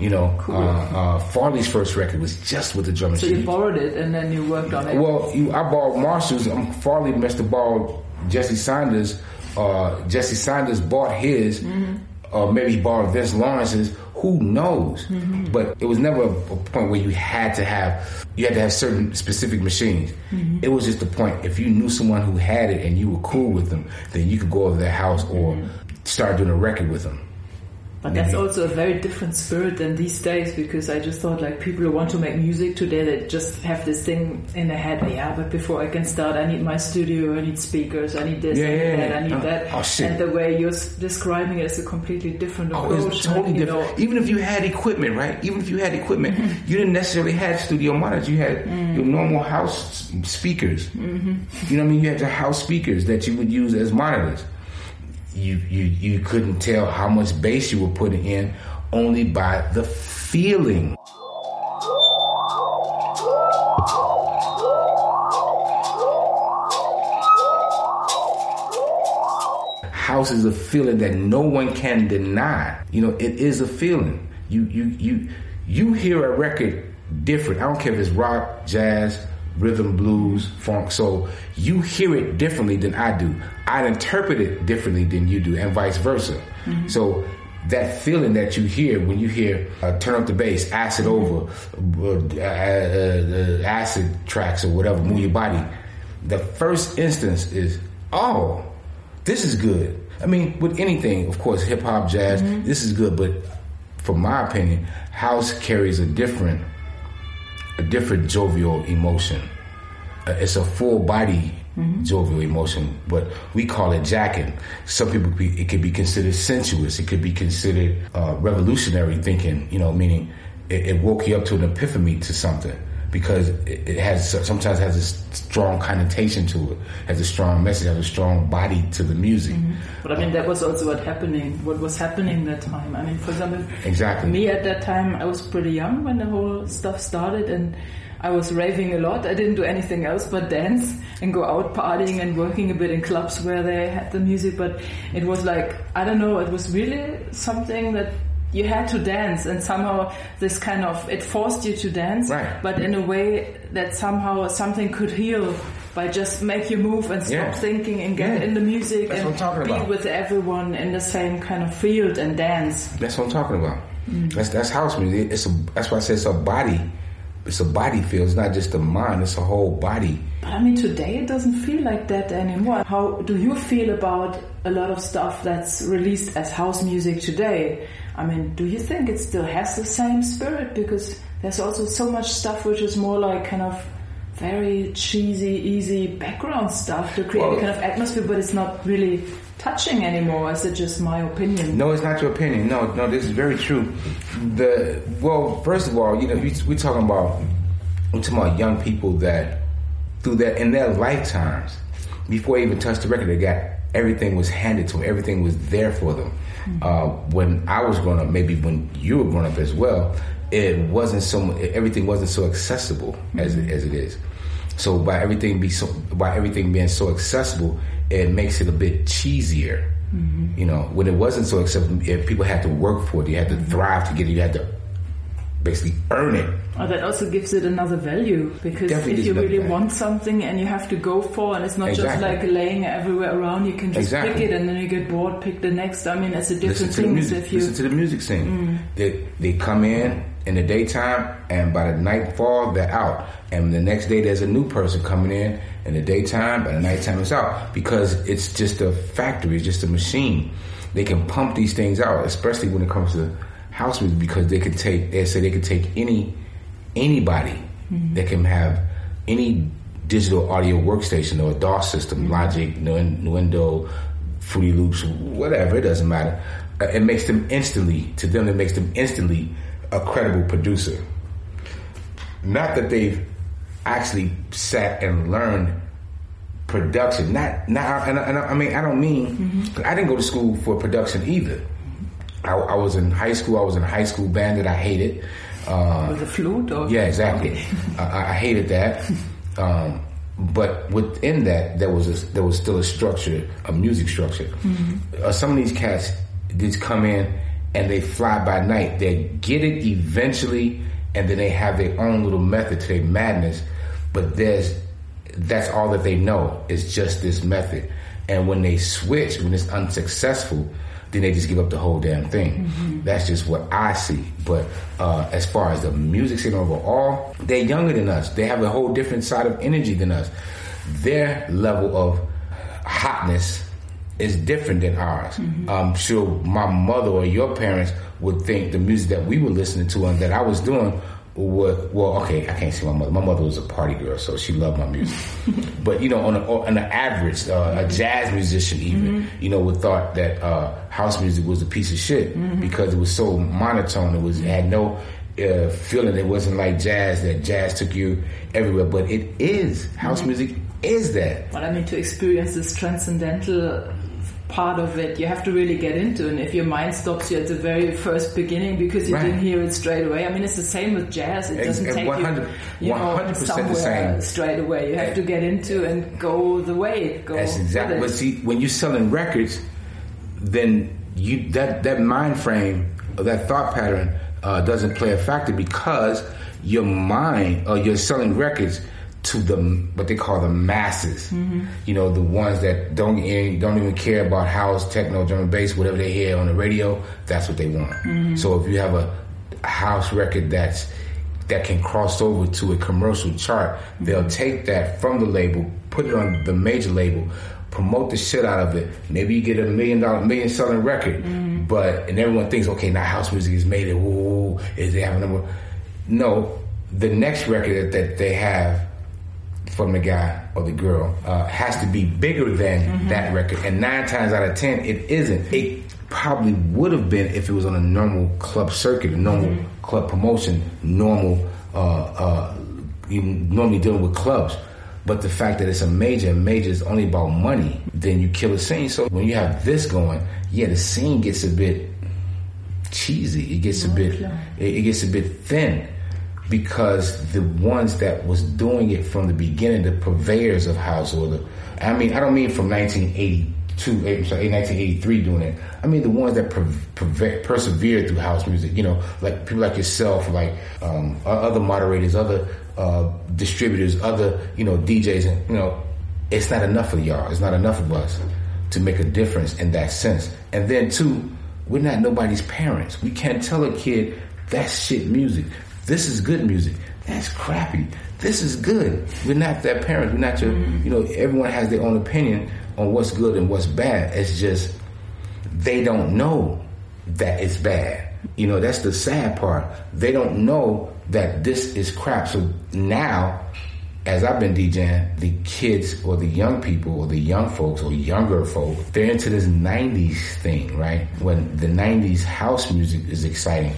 You know, cool. uh, uh, Farley's first record was just with the drum machine. So you borrowed it and then you worked on it. Well, you, I borrowed Marshall's. Um, Farley must have borrowed Jesse Saunders uh, Jesse Saunders bought his, mm-hmm. or maybe he borrowed Vince Lawrence's. Who knows? Mm-hmm. But it was never a, a, point where you had to have you had to have certain specific machines. Mm-hmm. It was just the point. If you knew someone who had it and you were cool with them, then you could go over their house or mm-hmm. Start doing a record with them. But that's also a very different spirit than these days because I just thought like people who want to make music today they just have this thing in their head. Yeah, but before I can start, I need my studio, I need speakers, I need this, yeah, I need yeah, that, I need uh, that. Oh, shit. And the way you're describing it is a completely different approach. Oh, it's totally different. Know. Even if you had equipment, right? Even if you had equipment, mm-hmm. you didn't necessarily have studio monitors. You had mm. your normal house speakers. Mm-hmm. You know what I mean? You had your house speakers that you would use as monitors you, you, you couldn't tell how much bass you were putting in only by the feeling. House is a feeling that no one can deny. You know, it is a feeling. You you you you hear a record different. I don't care if it's rock, jazz, rhythm, blues, funk. So you hear it differently than I do. I interpret it differently than you do, and vice versa. Mm-hmm. So that feeling that you hear when you hear uh, turn up the bass, acid over, uh, uh, acid tracks or whatever, move your body. The first instance is, oh, this is good. I mean, with anything, of course, hip hop, jazz, mm-hmm. this is good. But from my opinion, house carries a different a different jovial emotion. Uh, it's a full body mm-hmm. jovial emotion, but we call it jacking. Some people, be, it could be considered sensuous. It could be considered uh, revolutionary thinking. You know, meaning it, it, woke you up to an epiphany to something because it, it, has sometimes has a strong connotation to it, has a strong message, has a strong body to the music. Mm-hmm. But I mean, that was also what happening. What was happening that time? I mean, for example, exactly me at that time, I was pretty young when the whole stuff started, and I was raving a lot. I didn't do anything else but dance and go out partying and working a bit in clubs where they had the music. But it was like, I don't know, it was really something that you had to dance and somehow this kind of, it forced you to dance, right. but in a way that somehow something could heal by just make you move and stop yeah. thinking and get yeah. in the music That's and be about. with everyone in the same kind of field and dance. That's what I'm talking about. Mm. That's that's house music. It's a, that's why I say it's a body it's a body feel. It's not just a mind. It's a whole body. But I mean, today it doesn't feel like that anymore. How do you feel about a lot of stuff that's released as house music today? I mean, do you think it still has the same spirit? Because there's also so much stuff which is more like kind of very cheesy, easy background stuff to create well, a kind of atmosphere, but it's not really touching anymore. Is it just my opinion? No, it's not your opinion. No, no, this is very true. The well, first of all, you know, we're talking about we're talking about young people that through that in their lifetimes, before they even touched the record, they got everything was handed to them. Everything was there for them. Mm-hmm. Uh, when I was growing up, maybe when you were growing up as well, it wasn't so. Everything wasn't so accessible mm-hmm. as it, as it is. So by everything be so by everything being so accessible, it makes it a bit cheesier. Mm-hmm. You know, when it wasn't so accessible, people had to work for it. You had to mm-hmm. thrive to get it. You had to basically earn it. Oh, that also gives it another value because Definitely if you really value. want something and you have to go for, and it's not exactly. just like laying everywhere around. You can just exactly. pick it and then you get bored, pick the next. I mean, it's a different thing. If you listen to the music scene, mm. they they come in in the daytime, and by the nightfall they're out, and the next day there's a new person coming in, in the daytime, but at nighttime it's out because it's just a factory, it's just a machine. They can pump these things out, especially when it comes to house music, because they can take. They say they can take any anybody mm-hmm. that can have any digital audio workstation or a DAW system, mm-hmm. Logic, Nuendo, Fruity Loops, whatever. It doesn't matter. Uh, it makes them instantly to them. It makes them instantly a credible producer. Not that they've actually sat and learned production. Not, not, and, and I mean, I don't mean, mm-hmm. I didn't go to school for production either. I, I, was in high school. I was in a high school band that I hated. Uh, With the flute? Or? Yeah, exactly. Okay. I, I, hated that. Um, but within that, there was a, there was still a structure, a music structure. Mm-hmm. Uh, some of these cats just come in and they fly by night. They get it eventually, and then they have their own little method to their madness. But there's that's all that they know is just this method. And when they switch, when it's unsuccessful, then they just give up the whole damn thing. Mm-hmm. That's just what I see. But uh, as far as the music scene overall, they're younger than us. They have a whole different side of energy than us. Their level of hotness is different than ours. Mm-hmm. I'm sure my mother or your parents would think the music that we were listening to and that I was doing what well okay i can't see my mother my mother was a party girl so she loved my music but you know on, a, on an average uh, a jazz musician even mm-hmm. you know would thought that uh, house music was a piece of shit mm-hmm. because it was so monotone it was it had no uh, feeling it wasn't like jazz that jazz took you everywhere but it is house mm-hmm. music is that well i mean to experience this transcendental part of it. You have to really get into and if your mind stops you at the very first beginning because you right. didn't hear it straight away i mean it's the same with jazz. It doesn't take you, you know somewhere straight away. You have to get into and go the way. Go that's exactly but see when you're selling records then you that that mind frame or that thought pattern uh, doesn't play a factor because your mind or you're selling records to the what they call the masses. Mm-hmm. You know, the ones that don't don't even care about house, techno, drum and bass, whatever they hear on the radio. That's what they want. Mm-hmm. So if you have a house record that's that can cross over to a commercial chart, mm-hmm. they'll take that from the label, put it on the major label, promote the shit out of it. Maybe you get a million dollar, million selling record, mm-hmm. but and everyone thinks, okay, now house music is made it. Ooh, is they have a number? No, the next record that, that they have from the guy or the girl uh, has to be bigger than mm-hmm. that record. And nine times out of ten, it isn't. It probably would have been if it was on a normal club circuit, a normal mm-hmm. club promotion, normal, uh, uh, normally dealing with clubs. But the fact that it's a major and major is only about money, then you kill a scene. So when you have this going, yeah, the scene gets a bit cheesy. It gets a bit, it gets a bit thin because the ones that was doing it from the beginning, the purveyors of house or the, I mean, I don't mean from 1982, I'm sorry, 1983 doing it. I mean the ones that per, per, persevered through house music, you know, like people like yourself, like um, other moderators, other uh, distributors, other, you know, DJs, and, you know, it's not enough of y'all. It's not enough of us to make a difference in that sense. And then two, we're not nobody's parents. We can't tell a kid that's shit music. This is good music. That's crappy. This is good. We're not their parents. We're not your, mm-hmm. you know, everyone has their own opinion on what's good and what's bad. It's just they don't know that it's bad. You know, that's the sad part. They don't know that this is crap. So now, as I've been DJing, the kids or the young people or the young folks or younger folk, they're into this 90s thing, right? When the 90s house music is exciting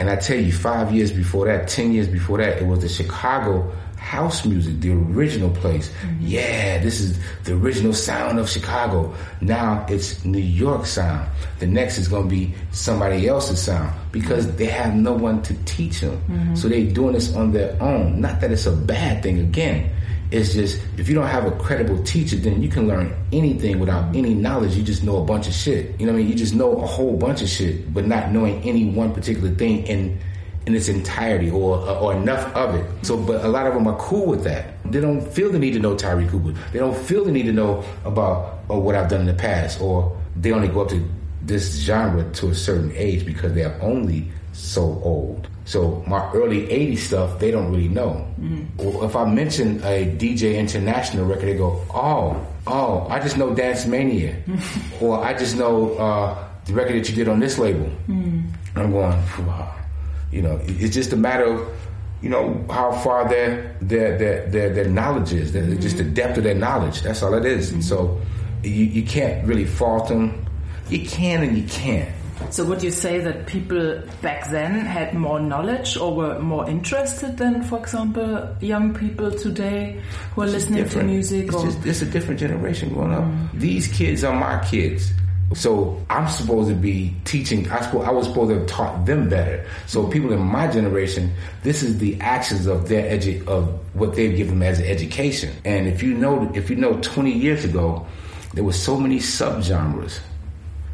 and I tell you, five years before that, ten years before that, it was the Chicago house music, the original place. Mm-hmm. Yeah, this is the original sound of Chicago. Now it's New York sound. The next is going to be somebody else's sound because they have no one to teach them. Mm-hmm. So they're doing this on their own. Not that it's a bad thing. Again, it's just if you don't have a credible teacher, then you can learn anything without any knowledge. You just know a bunch of shit. You know what I mean? You just know a whole bunch of shit, but not knowing any one particular thing in in its entirety or or enough of it. So, but a lot of them are cool with that. They don't feel the need to know Tyree Cooper. They don't feel the need to know about or what I've done in the past, or they only go up to this genre to a certain age because they're only so old. So my early 80s stuff, they don't really know. Mm-hmm. If I mention a DJ International record, they go, oh, oh, I just know Dance Mania. or I just know uh, the record that you did on this label. Mm-hmm. I'm going, wow. You know, it's just a matter of, you know, how far their their their their, their knowledge is, their, mm-hmm. just the depth of their knowledge. That's all it is. And so you, you can't really fault them. You can and you can't. So would you say that people back then had more knowledge or were more interested than, for example, young people today who are it's listening to music? It's, just, it's a different generation growing up. Mm. These kids are my kids. So I'm supposed to be teaching. I, suppose, I was supposed to have taught them better. So people in my generation, this is the actions of their edu- of what they've given them as an education. And if you know, if you know, 20 years ago, there were so many subgenres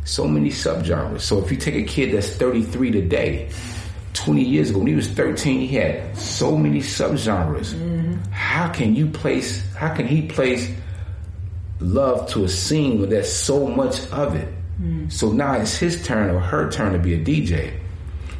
so many subgenres. So if you take a kid that's 33 today, 20 years ago when he was 13, he had so many subgenres. Mm-hmm. How can you place? How can he place love to a scene where there's so much of it? Mm-hmm. So now it's his turn or her turn to be a DJ.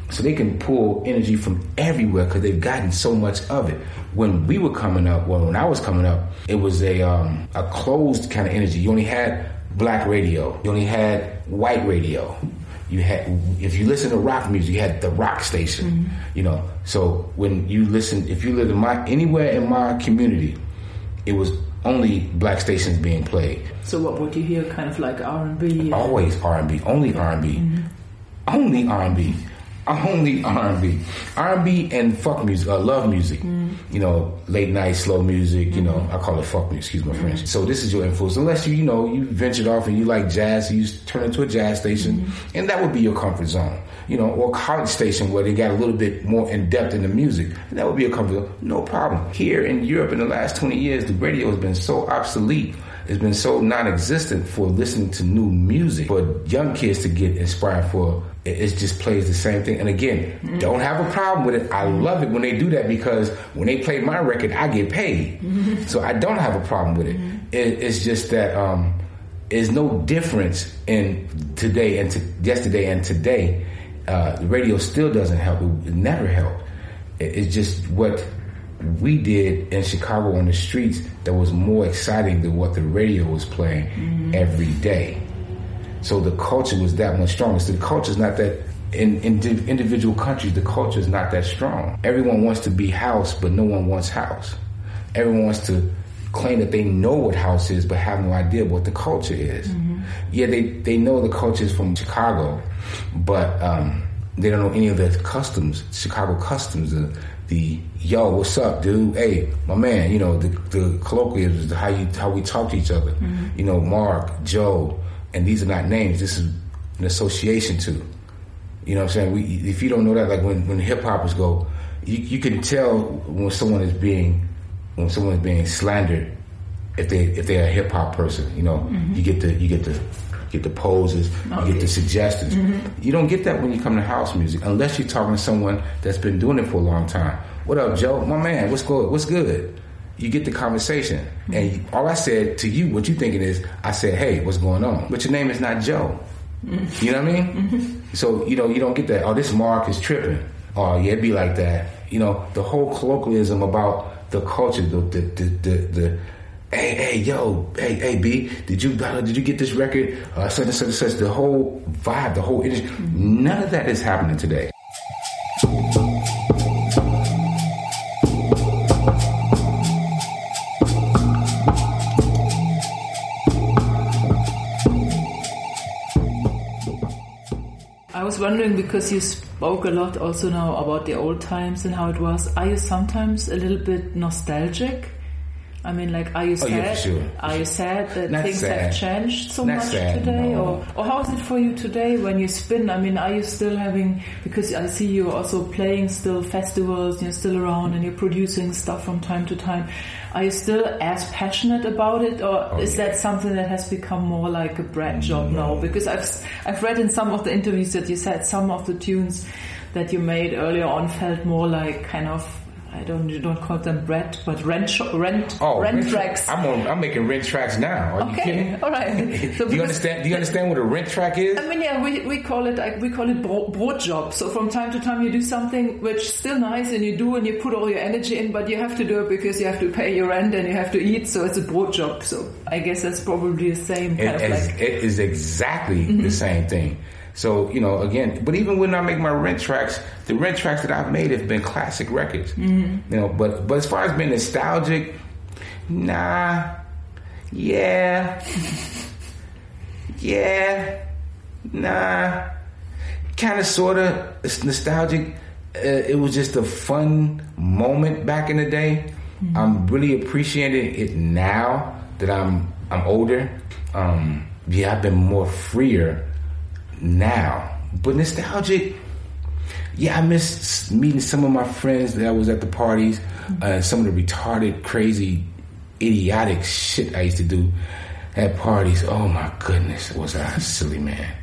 So they can pull energy from everywhere because they've gotten so much of it. When we were coming up, well, when I was coming up, it was a um, a closed kind of energy. You only had black radio. You only had white radio. You had, if you listen to rock music, you had the rock station. Mm-hmm. You know, so when you listen, if you live in my anywhere in my community, it was only black stations being played. So what would you hear? Kind of like R and B. Always R and B. Only R and B. Mm-hmm. Only R and B only R&B, R&B and fuck music, uh, love music. Mm. You know, late night slow music. You know. I call it fuck music. Excuse my mm. French. So this is your influence. Unless you, you know, you ventured off and you like jazz, you turn into a jazz station, mm. and that would be your comfort zone. You know, or college station where they got a little bit more in depth in the music, and that would be a comfort zone. No problem. Here in Europe, in the last twenty years, the radio has been so obsolete it's been so non-existent for listening to new music for young kids to get inspired for. It just plays the same thing. And again mm-hmm. don't have a problem with it. I love it when they do that because when they play my record i get paid. Mm-hmm. so i don't have a problem with it, mm-hmm. it it's just that um, there's no difference in today and to yesterday and today. Uh, the radio still doesn't help. It, it never helped. It, it's just what we did in Chicago on the streets that was more exciting than what the radio was playing mm-hmm. every day. So the culture was that much stronger. So the culture is not that in, in individual countries, the culture is not that strong. Everyone wants to be house, but no one wants house. Everyone wants to claim that they know what house is, but have no idea what the culture is. Mm-hmm. Yeah, they, they know the culture is from Chicago, but um, they don't know any of the customs, Chicago customs, the, the yo, what's up, dude? Hey, my man, you know, the, the colloquialisms, how you how we talk to each other. Mm-hmm. You know, Mark, Joe, and these are not names. This is an association to. You know what I'm saying? We, if you don't know that, like when, when hip hoppers go, you, you can tell when someone is being when someone is being slandered if they if they're a hip hop person. You know, mm-hmm. you get the you get the get the poses, okay. you get the suggestions. Mm-hmm. You don't get that when you come to house music unless you're talking to someone that's been doing it for a long time. What up, Joe? My man, what's good? What's good? You get the conversation, mm-hmm. and all I said to you, what you thinking is, I said, "Hey, what's going on?" But your name is not Joe. Mm-hmm. You know what I mean? Mm-hmm. So you know you don't get that. Oh, this Mark is tripping. Oh, yeah, it be like that. You know the whole colloquialism about the culture, the the the, the, the hey, hey, yo, hey, hey, B, did you uh, did you get this record? Uh, such and such and such. The whole vibe, the whole energy. None of that is happening today. I was wondering because you spoke a lot also now about the old times and how it was. Are you sometimes a little bit nostalgic? I mean, like, are you sad? Oh, yeah, sure. Are you sad that Not things sad. have changed so Not much sad, today, no. or or how is it for you today when you spin? I mean, are you still having? Because I see you are also playing still festivals, you're still around, and you're producing stuff from time to time. Are you still as passionate about it, or oh, is yeah. that something that has become more like a bread job no. now? Because I've I've read in some of the interviews that you said some of the tunes that you made earlier on felt more like kind of I don't you don't call them bread, but rent rent Oh, rent tra- tracks. I'm on. I'm making rent tracks now. Are you kidding? all right. So do you understand? Do you understand what a rent track is? I mean, yeah, we, we call it like, we call it bro- broad job. So from time to time you do something which is still nice and you do and you put all your energy in, but you have to do it because you have to pay your rent and you have to eat. So it's a broad job. So I guess that's probably the same It, kind of is- like. it is exactly mm-hmm. the same thing. So you know, again, but even when I make my rent tracks, the rent tracks that I've made have been classic records. You know, but but as far as being nostalgic, nah, yeah, yeah, nah, kind of, sort of. Nostalgic. Uh, it was just a fun moment back in the day. I'm really appreciating it now that I'm I'm older. Um, yeah, I've been more freer now, but nostalgic. Yeah, I miss meeting some of my friends that I was at the parties, uh, some of the retarded, crazy, idiotic shit I used to do at parties. Oh my goodness, was I a silly man?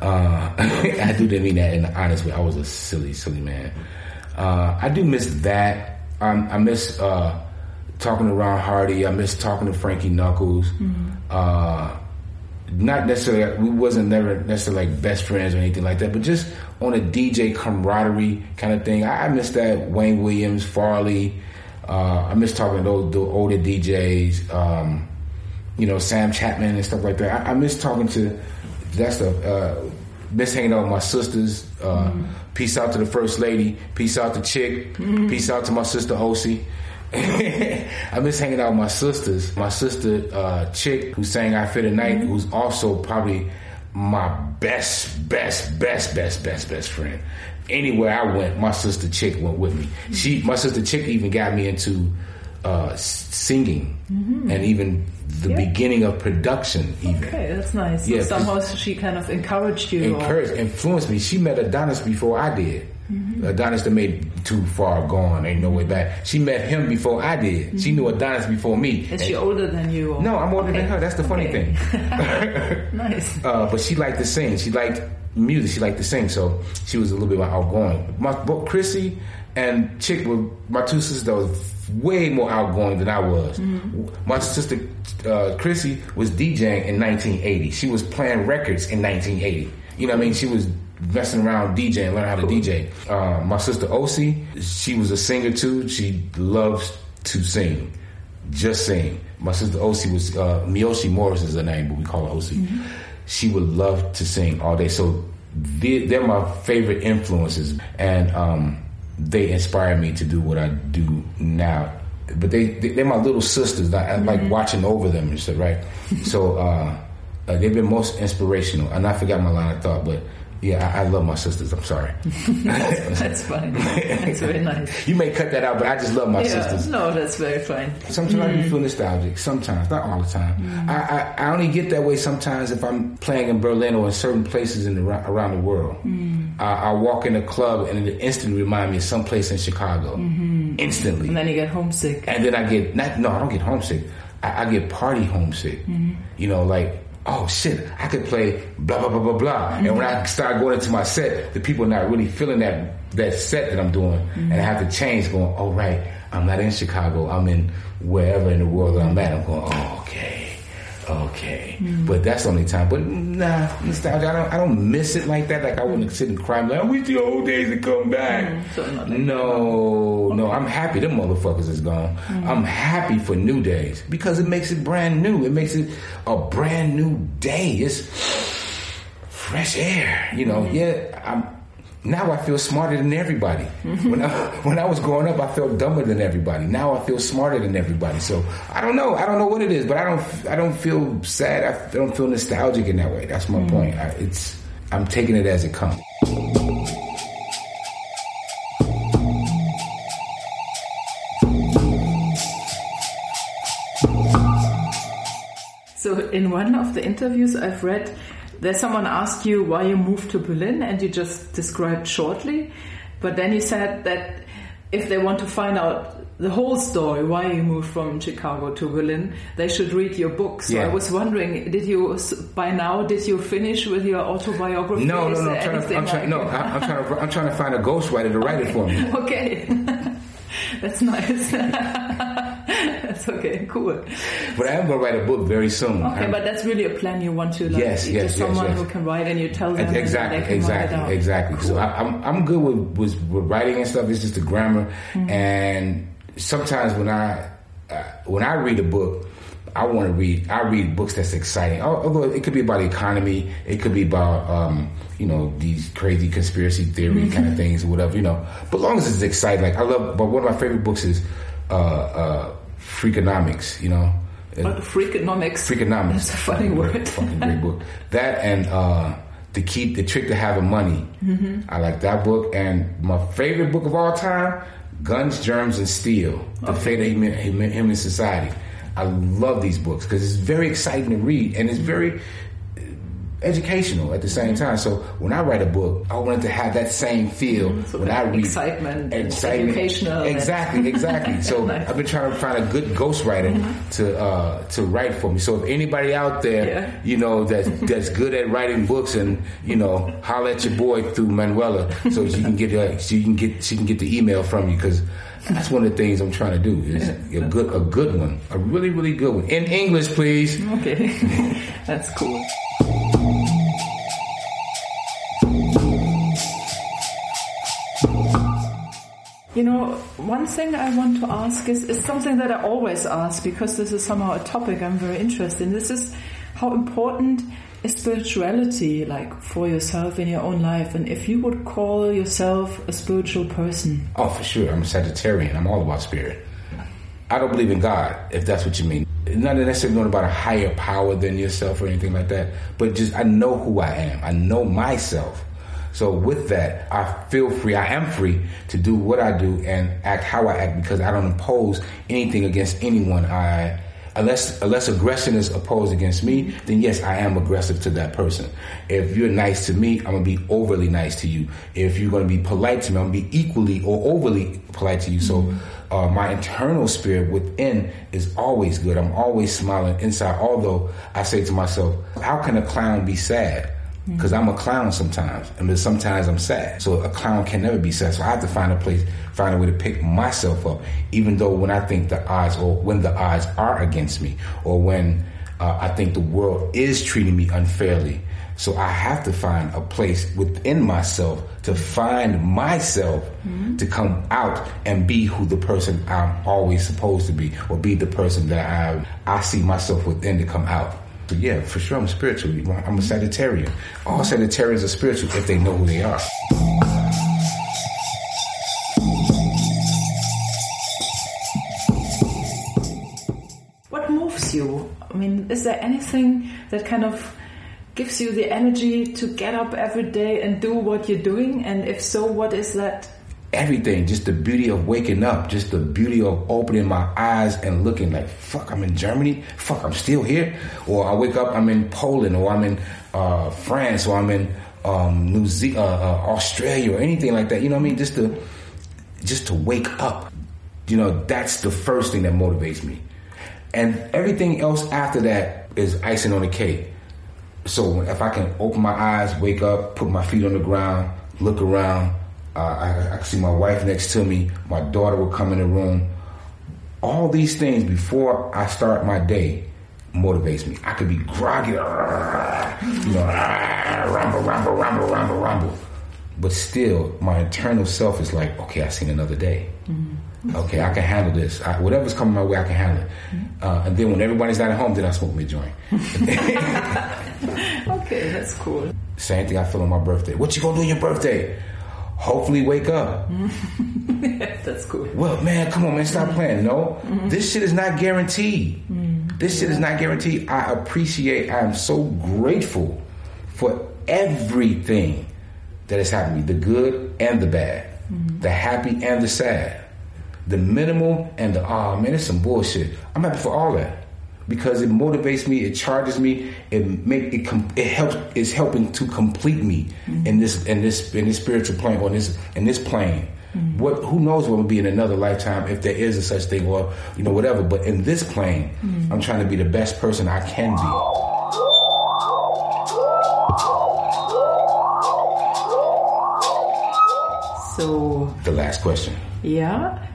Uh, I do mean that in an honest way. I was a silly, silly man. Uh, I do miss that. Um, I miss uh, talking to Ron Hardy. I miss talking to Frankie Knuckles. Uh, not necessarily we wasn't never necessarily like best friends or anything like that, but just on a DJ camaraderie kind of thing. I, I miss that Wayne Williams, Farley. Uh, I miss talking to those the older DJs, um, you know, Sam Chapman and stuff like that. I, I miss talking to that stuff. Uh, miss hanging out with my sisters. Uh, Peace out to the first lady. Peace out to Chick. Peace out to my sister Osi. I miss hanging out with my sisters. My sister uh, Chick, who sang "I Fit a Night," who's also probably my best, best, best, best, best, best friend. Anywhere I went, my sister Chick went with me. She, my sister Chick, even got me into uh, singing and even the beginning of production. Even Okay, that's nice. So Yeah, somehow she kind of encouraged you. or- encouraged, influenced me. She met Adonis before I did. Adonis that made too far gone, ain't no way back. She met him before I did. She knew Adonis before me. Is she older than you? Or? No, I'm older than her. That's the funny Okay. thing. Nice. Uh, but she liked to sing. She liked music. She liked to sing. So she was a little bit more outgoing. My both Chrissy and Chick were my two sisters that was way more outgoing than I was. My sister uh, Chrissy was DJing in 1980. She was playing records in 1980. You know what I mean? She was messing around DJing, learning how to DJ. Uh, my sister Osi, she was a singer too. She loves to sing just sing. My sister Osi was uh, Miyoshi Morris is her name, but we call her Osi. She would love to sing all day. So they, they're my favorite influences, and um, they inspire me to do what I do now. But they, they they're my little sisters. I, I like watching over them and stuff, right? so uh, uh, they've been most inspirational. And I forgot my line of thought, but yeah, I, I love my sisters. I'm sorry. That's fine. That's very nice. you may cut that out, but I just love my Yeah, sisters. no, that's very fine. Sometimes I do mm. feel nostalgic. Sometimes, not all the time. Mm. I, I, I only get that way sometimes if I'm playing in Berlin or in certain places in the, around the world. Mm. I, I walk in a club and it instantly remind me of some place in Chicago. Mm-hmm. Instantly. And then you get homesick. And then I get not no, I don't get homesick. I, I get party homesick. Mm-hmm. You know, like oh shit, I could play blah blah blah blah blah. And when mm-hmm. I start going into my set, the people are not really feeling that that set that I'm doing, and I mm-hmm. have to change. Going, oh right, I'm not in Chicago. I'm in wherever in the world that I'm at. I'm going, oh okay. Okay, but that's the only time. But nah, nostalgia. I don't. I don't miss it like that. Like I wouldn't sit and cry. Like I wish the old days would come back. like no, no. I'm happy them motherfuckers is gone. I'm happy for new days because it makes it brand new. It makes it a brand new day. It's fresh air. You know. Yeah. I'm. Now I feel smarter than everybody. When I when I was growing up, I felt dumber than everybody. Now I feel smarter than everybody. So I don't know. I don't know what it is, but I don't. I don't feel sad. I don't feel nostalgic in that way. That's my mm. point. I, it's. I'm taking it as it comes. So in one of the interviews I've read, there's someone asked you why you moved to Berlin, and you just described shortly. But then you said that if they want to find out the whole story why you moved from Chicago to Berlin, they should read your book. So Yeah. I was wondering, did you by now did you finish with your autobiography? No, no, no. I'm trying to, I'm trying, no, like- I'm trying to, I'm trying to find a ghostwriter to write it for me. Okay. That's nice. that's okay, cool. But I am going to write a book very soon. Okay, I'm- but that's really a plan you want to like Yes, yes, yes, someone yes. who can write and you tell them exactly, exactly, exactly. So I, I'm I'm good with, with with writing and stuff. It's just the grammar, Mm-hmm. and sometimes when I uh, when I read a book. I want to read. I read books that's exciting. Although it could be about the economy, it could be about um, you know these crazy conspiracy theory Mm-hmm. kind of things or whatever. You know, but long as it's exciting. Like I love. But one of my favorite books is uh, uh, Freakonomics. You know, freakonomics? Freakonomics. That's a funny word. Fucking great book. That and uh, the key, the trick to having money. Mm-hmm. I like that book. And my favorite book of all time, Guns, Germs, and Steel: The Fate of Human, Human, Human Society. I love these books because it's very exciting to read and it's very educational at the same Mm-hmm. time. So when I write a book, I want it to have that same feel Mm-hmm. So when that I read excitement and educational Exactly, exactly. So Nice. Mm-hmm. I've been trying to find a good ghostwriter to uh, to write for me. So if anybody out there, Yeah. you know, that's that's good at writing books, and you know, holler at your boy through Manuela, so she can get uh, she can get she can get the email from you because. That's one of the things I'm trying to do. Is a good, a good one, a really, really good one in English, please. Okay, that's cool. You know, one thing I want to ask is, is something that I always ask because this is somehow a topic I'm very interested in. This is how important is spirituality like for yourself in your own life and if you would call yourself a spiritual person. Oh, for sure. I'm a Sagittarian. I'm all about spirit. I don't believe in God, if that's what you mean. Not necessarily knowing about a higher power than yourself or anything like that, but just I know who I am. I know myself. So with that, I feel free. I am free to do what I do and act how I act because I don't impose anything against anyone. I unless unless aggression is opposed against me, then yes, I am aggressive to that person. If you're nice to me, I'm gonna be overly nice to you. If you're gonna be polite to me, I'm gonna be equally or overly polite to you. So uh, my internal spirit within is always good. I'm always smiling inside. Although I say to myself, how can a clown be sad? Because I'm a clown sometimes, and sometimes I'm sad. So a clown can never be sad. So I have to find a place, find a way to pick myself up, even though when I think the odds, or when the odds are against me, or when uh, I think the world is treating me unfairly. So I have to find a place within myself to find myself to come out and be who the person I'm always supposed to be, or be the person that I I see myself within to come out. But yeah, for sure, I'm spiritual. I'm a Sagittarian. All Sagittarians are spiritual if they know who they are. What moves you? I mean, is there anything that kind of gives you the energy to get up every day and do what you're doing? And if so, what is that? Everything, just the beauty of waking up, just the beauty of opening my eyes and looking like, fuck, I'm in Germany. Fuck, I'm still here. Or I wake up, I'm in Poland, or I'm in uh, France, or I'm in um, New Zealand, uh, uh, Australia, or anything like that. You know what I mean? Just to, just to wake up. You know, that's the first thing that motivates me. And everything else after that is icing on the cake. So if I can open my eyes, wake up, put my feet on the ground, look around, I, I can see my wife next to me, my daughter will come in the room. All these things before I start my day motivates me. I could be groggy, you know, rumble, rumble, rumble, rumble, rumble. But still, my internal self is like, okay, I've seen another day. Okay, I can handle this. I, whatever's coming my way, I can handle it. Uh, and then when everybody's not at home, then I smoke my joint. Okay, that's cool. Same thing I feel on my birthday. What you gonna do on your birthday? Hopefully wake up. that's cool. Well, man, come on, man, stop mm-hmm. playing. No, mm-hmm. this shit is not guaranteed. Mm-hmm. This shit is not guaranteed. I appreciate, I am so grateful for everything that has happened to me the good and the bad, the happy and the sad, the minimal and the, oh man, it's some bullshit. I'm happy for all that because it motivates me, it charges me, it make it com- it helps it's helping to complete me mm-hmm. in this in this in this spiritual plane or this in this plane. Mm-hmm. What who knows what will be in another lifetime if there is a such thing or you know whatever. But in this plane, mm-hmm. I'm trying to be the best person I can be. So, The last question. yeah,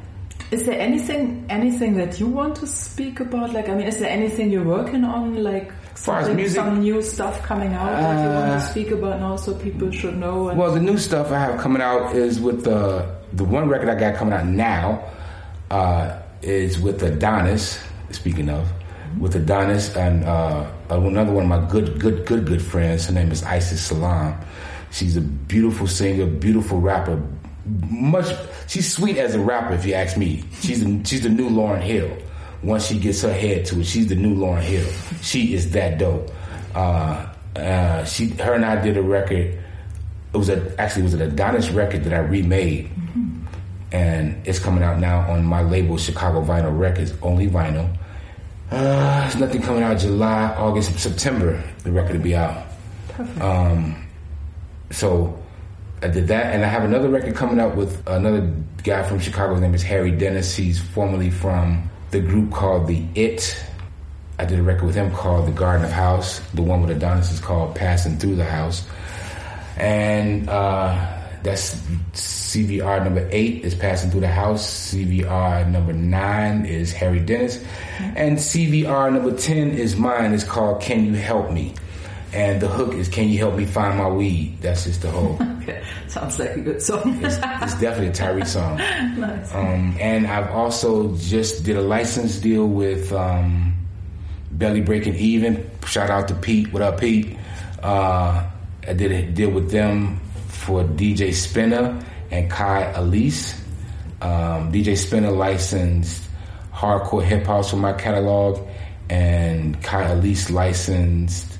is there anything anything that you want to speak about? Like, I mean, is there anything you're working on? Like, far as music, some new stuff coming out uh, that you want to speak about now, so people should know. well, the new stuff I have coming out is with the the one record I got coming out now uh, is with Adonis. Speaking of, with Adonis and uh, another one of my good, good, good, good friends. Her name is Isis Salam. She's a beautiful singer, beautiful rapper. Much, she's sweet as a rapper, if you ask me. She's the, she's the new Lauryn Hill. Once she gets her head to it, she's the new Lauryn Hill. She is that dope. Uh, uh, she, her and I did a record. It was a actually it was an Adonis record that I remade, mm-hmm. and it's coming out now on my label Chicago Vinyl Records, only vinyl uh, there's nothing coming out July, August, September. The record will be out. Perfect. Um, so I did that, and I have another record coming out with another guy from Chicago. His name is Harry Dennis. He's formerly from the group called The It. I did a record with him called The Garden of House. The one with Adonis is called Passing Through the House. And uh, that's CVR number eight is passing through the house. CVR number nine is Harry Dennis. And CVR number 10 is mine. It's called Can You Help Me? And the hook is Can You Help Me Find My Weed? That's just the whole. okay. Sounds like a good song. it's, it's, definitely a Tyree song. nice. Um, and I've also just did a license deal with um, Barely Breaking Even. Shout out to Pete. What up, Pete? Uh, I did a deal with them for DJ Spinner and Kai Elise. Um, DJ Spinner licensed hardcore hip hop for my catalog, and Kai Elise licensed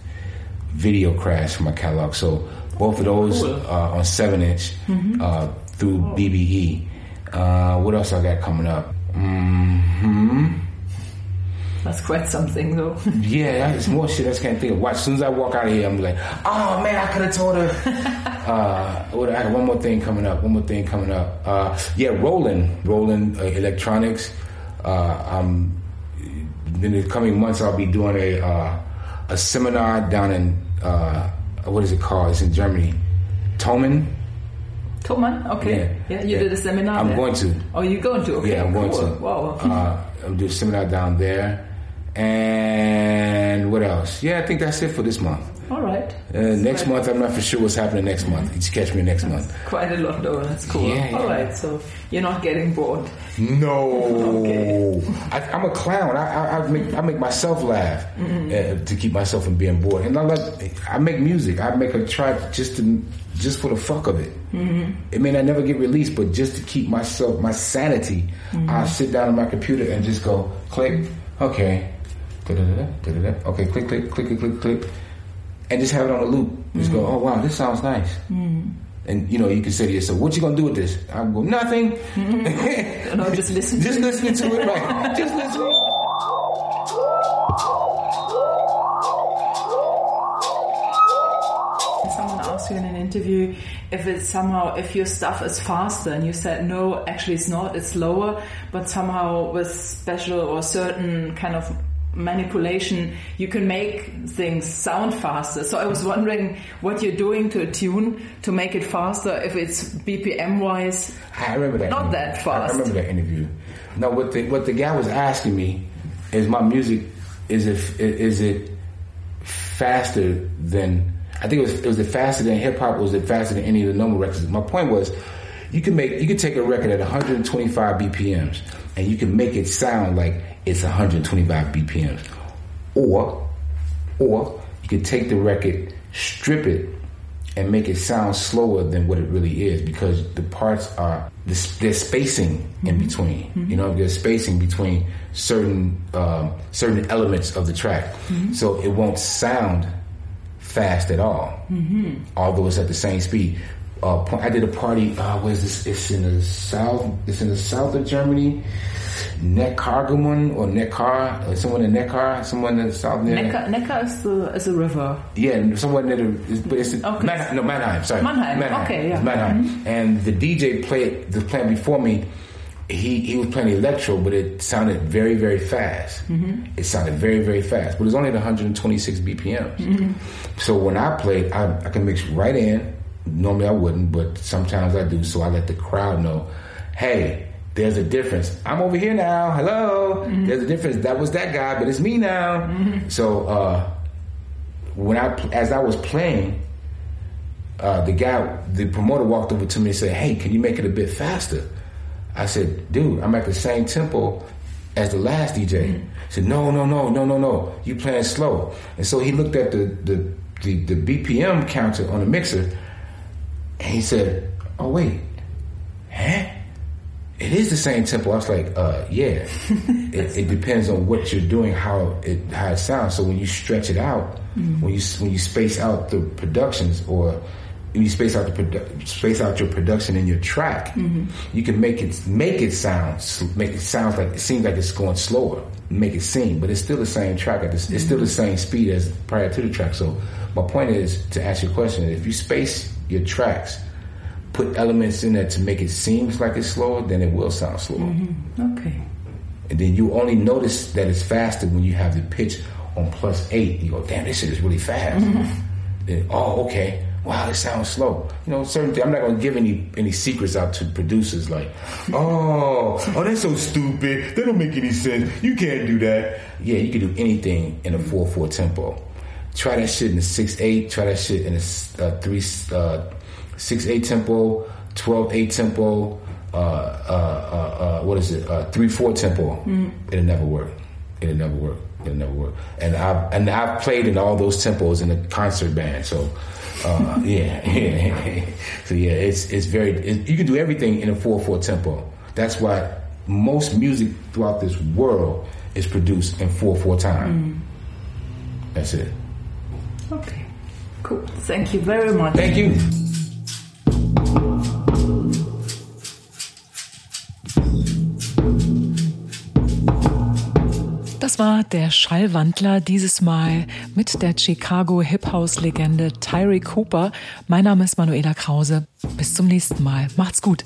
Video Crash for my catalog. So both of those cool. uh, on seven inch mm-hmm. uh, through oh. BBE. Uh, what else I got coming up? Mm-hmm. That's quite something, though. yeah, it's more shit I just can't think of. Watch, as soon as I walk out of here, I'm like, oh man, I could have told her. uh, I got one more thing coming up. One more thing coming up. Uh, yeah, Roland, Roland uh, Electronics. Uh, um, in the coming months, I'll be doing a uh, a seminar down in uh, what is it called? It's in Germany, Thomann. Thomann, okay. Yeah, yeah you yeah. did a seminar. I'm there? going to. Oh, you're going to? Okay, yeah, I'm cool. going to. Wow. Uh, I'll do a seminar down there. And what else? Yeah, I think that's it for this month. All right. Uh, next right. month, I'm not for sure what's happening next month. You just catch me next that's month. Quite a lot, though. That's cool. Yeah, All yeah. right, so you're not getting bored. No. okay. I, am a clown. I, I, I, make I make myself laugh mm-hmm. uh, to keep myself from being bored. And I like I make music. I make a track just to just for the fuck of it. Mm-hmm. It may not never get released, but just to keep myself my sanity, mm-hmm. I sit down on my computer and just go click. Okay Okay, click, click, click, click, click, click, and just have it on a loop. Just mm-hmm. go, oh wow, this sounds nice. Mm-hmm. And you know, you can say to yourself, "What you gonna do with this?" I go, "Nothing." Mm-hmm. no, just listen. just listening to it, right? just listening. Someone asked you in an interview if it's somehow if your stuff is faster, and you said no, actually it's not. It's slower, but somehow with special or certain kind of manipulation, you can make things sound faster. So I was wondering what you're doing to a tune to make it faster, if it's BPM wise. I remember that. Not that fast. I remember that interview. No, what the what the guy was asking me is my music is if it is it faster than I think it was it was it faster than hip hop was it faster than any of the normal records. My point was you can make you can take a record at 125 BPMs and you can make it sound like it's 125 BPMs. Or, or you could take the record, strip it, and make it sound slower than what it really is because the parts are there's spacing mm-hmm. in between. Mm-hmm. You know, there's spacing between certain um, certain elements of the track, mm-hmm. so it won't sound fast at all, mm-hmm. although it's at the same speed. Uh, I did a party. Uh, where's this? It's in the south. It's in the south of Germany. Neckargemund or Neckar, or someone in Neckar, someone in the south near. Neckar, Neckar is the is a river. Yeah, someone near the, but it's okay. Mannheim, no Mannheim. Sorry, Mannheim. Mannheim. Okay, yeah. It's Mannheim. Mm-hmm. And the DJ played the plan before me. He he was playing electro, but it sounded very very fast. Mm-hmm. It sounded very very fast, but it was only at 126 BPMs. Mm-hmm. So when I played, I, I can mix right in. Normally I wouldn't, but sometimes I do. So I let the crowd know, hey there's a difference. I'm over here now. Hello. Mm-hmm. There's a difference. That was that guy, but it's me now. Mm-hmm. So uh, when I as I was playing, uh, the guy, the promoter walked over to me and said, "Hey, can you make it a bit faster?" I said, "Dude, I'm at the same tempo as the last DJ." Mm-hmm. He said, "No, no, no, no, no, no. You playing slow." And so he looked at the the the, the BPM counter on the mixer, and he said, "Oh wait, huh?" It is the same tempo. I was like, uh, yeah. it, it, depends on what you're doing, how it how it sounds. So when you stretch it out, mm-hmm. when you when you space out the productions, or you space out the produ- space out your production in your track, mm-hmm. you can make it make it sound make it sound like it seems like it's going slower, make it seem, but it's still the same track. It's, mm-hmm. it's still the same speed as prior to the track. So my point is to ask your question: if you space your tracks put elements in there to make it seem like it's slower, then it will sound slower. Mm-hmm. Okay. And then you only notice that it's faster when you have the pitch on plus eight. You go, damn, this shit is really fast. Mm-hmm. Then, oh, okay. Wow, it sounds slow. You know, certain. Th- I'm not gonna give any any secrets out to producers. Like, oh, oh, that's so stupid. That don't make any sense. You can't do that. Yeah, you can do anything in a four four tempo. Try that shit in a six eight. Try that shit in a uh, three uh, six eight tempo, twelve eight tempo, uh, uh, uh, uh, what is it? Uh, three four tempo. Mm. It'll never work. It'll never work. It'll never work. And I've and I've played in all those tempos in a concert band. So uh, yeah, yeah. so yeah, it's it's very. It, you can do everything in a four four tempo. That's why most music throughout this world is produced in four four time. Mm. That's it. Okay, cool. Thank you very much. Thank you. Das war der Schallwandler dieses Mal mit der Chicago Hip House Legende Tyree Cooper. Mein Name ist Manuela Krause. Bis zum nächsten Mal. Macht's gut.